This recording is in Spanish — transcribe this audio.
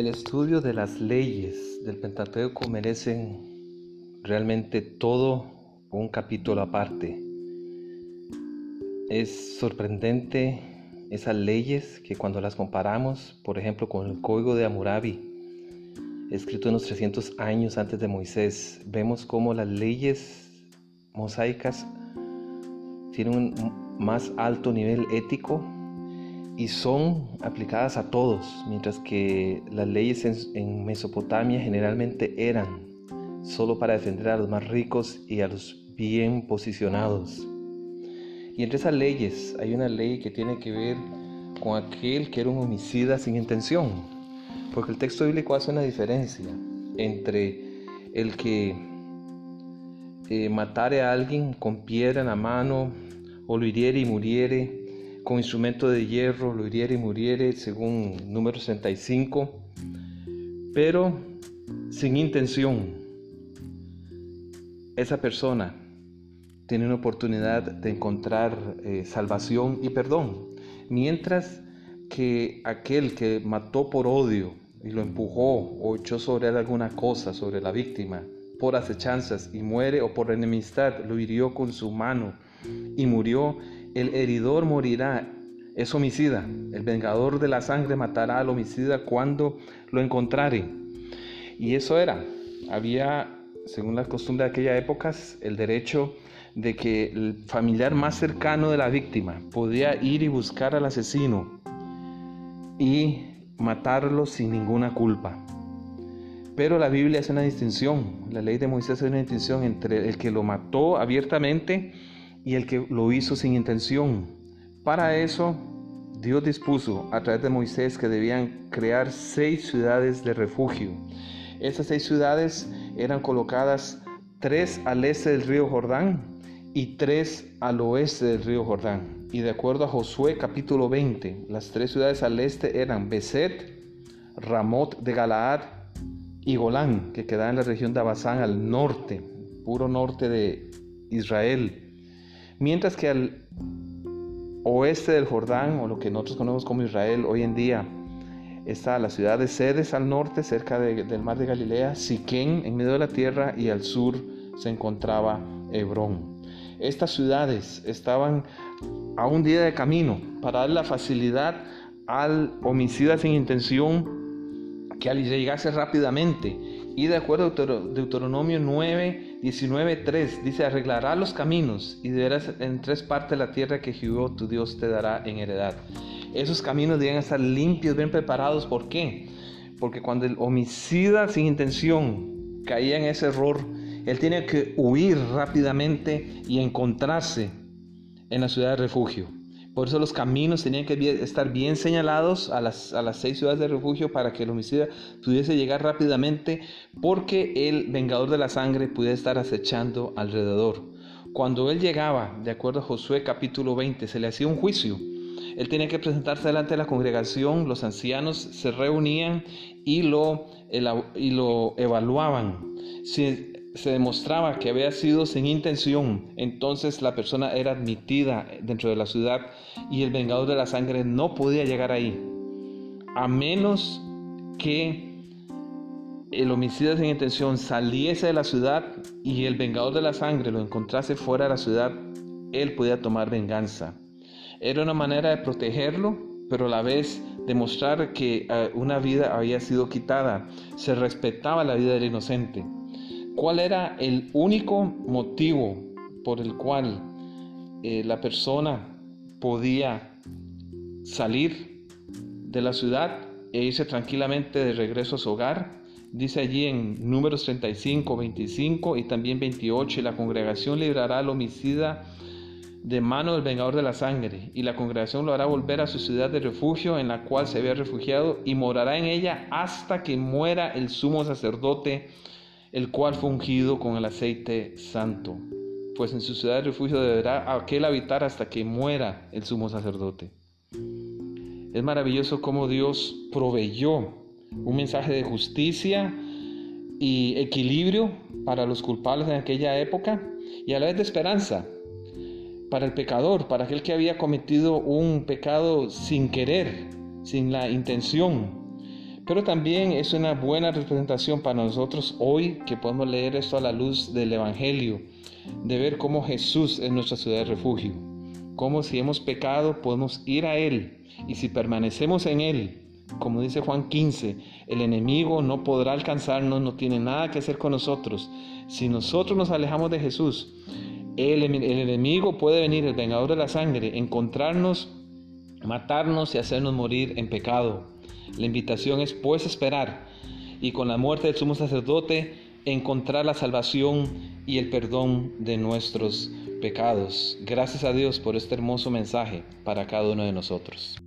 El estudio de las leyes del Pentateuco merecen realmente todo un capítulo aparte. Es sorprendente esas leyes que cuando las comparamos, por ejemplo, con el Código de Hammurabi, escrito unos 300 años antes de Moisés, vemos cómo las leyes mosaicas tienen un más alto nivel ético y son aplicadas a todos, mientras que las leyes en, Mesopotamia generalmente eran solo para defender a los más ricos y a los bien posicionados. Y entre esas leyes hay una ley que tiene que ver con aquel que era un homicida sin intención, porque el texto bíblico hace una diferencia entre el que eh, matare a alguien con piedra en la mano o lo hiriere y muriere con instrumento de hierro, lo hiriere y muriere, según número 65, pero sin intención. Esa persona tiene una oportunidad de encontrar eh, salvación y perdón, mientras que aquel que mató por odio y lo empujó o echó sobre él alguna cosa, sobre la víctima, por acechanzas y muere o por enemistad, lo hirió con su mano y murió, el heridor morirá, es homicida. El vengador de la sangre matará al homicida cuando lo encontrare. Y eso era. Había, según la costumbre de aquella época, el derecho de que el familiar más cercano de la víctima podía ir y buscar al asesino y matarlo sin ninguna culpa. Pero la Biblia hace una distinción, la ley de Moisés hace una distinción entre el que lo mató abiertamente y el que lo hizo sin intención. Para eso, Dios dispuso a través de Moisés que debían crear seis ciudades de refugio. Esas seis ciudades eran colocadas tres al este del río Jordán y tres al oeste del río Jordán. Y de acuerdo a Josué capítulo 20, las tres ciudades al este eran Beset, Ramot de Galaad y Golán, que queda en la región de Abasán al norte, puro norte de Israel. Mientras que al oeste del Jordán, o lo que nosotros conocemos como Israel hoy en día, está la ciudad de Sedes al norte, cerca del mar de Galilea, Siquén en medio de la tierra y al sur se encontraba Hebrón. Estas ciudades estaban a un día de camino para dar la facilidad al homicida sin intención que llegase rápidamente. Y de acuerdo a Deuteronomio 9, 19.3 dice, arreglará los caminos y verás en tres partes la tierra que Jehová tu Dios te dará en heredad. Esos caminos deben estar limpios, bien preparados. ¿Por qué? Porque cuando el homicida sin intención caía en ese error, él tiene que huir rápidamente y encontrarse en la ciudad de refugio. Por eso los caminos tenían que estar bien señalados a las, a las seis ciudades de refugio para que el homicida pudiese llegar rápidamente porque el vengador de la sangre pudiera estar acechando alrededor. Cuando él llegaba, de acuerdo a Josué capítulo 20, se le hacía un juicio. Él tenía que presentarse delante de la congregación, los ancianos se reunían y lo, y lo evaluaban. Se demostraba que había sido sin intención, entonces la persona era admitida dentro de la ciudad y el vengador de la sangre no podía llegar ahí, a menos que el homicida sin intención saliese de la ciudad y el vengador de la sangre lo encontrase fuera de la ciudad, él podía tomar venganza. Era una manera de protegerlo, pero a la vez demostrar que eh, una vida había sido quitada. Se respetaba la vida del inocente. ¿Cuál era el único motivo por el cual eh, la persona podía salir de la ciudad e irse tranquilamente de regreso a su hogar? Dice allí en números 35, 25 y también 28, y la congregación librará al homicida de mano del vengador de la sangre, y la congregación lo hará volver a su ciudad de refugio en la cual se había refugiado, y morará en ella hasta que muera el sumo sacerdote el cual fue ungido con el aceite santo, pues en su ciudad de refugio deberá aquel habitar hasta que muera el sumo sacerdote. Es maravilloso cómo Dios proveyó un mensaje de justicia y equilibrio para los culpables en aquella época y a la vez de esperanza para el pecador, para aquel que había cometido un pecado sin querer, sin la intención Pero también es una buena representación para nosotros hoy que podemos leer esto a la luz del Evangelio, de ver cómo Jesús es nuestra ciudad de refugio, cómo si hemos pecado podemos ir a Él y si permanecemos en Él, como dice Juan 15, el enemigo no podrá alcanzarnos, no tiene nada que hacer con nosotros. Si nosotros nos alejamos de Jesús, el, el enemigo puede venir, el vengador de la sangre, encontrarnos, matarnos y hacernos morir en pecado. La invitación es pues esperar y con la muerte del sumo sacerdote encontrar la salvación y el perdón de nuestros pecados. Gracias a Dios por este hermoso mensaje para cada uno de nosotros.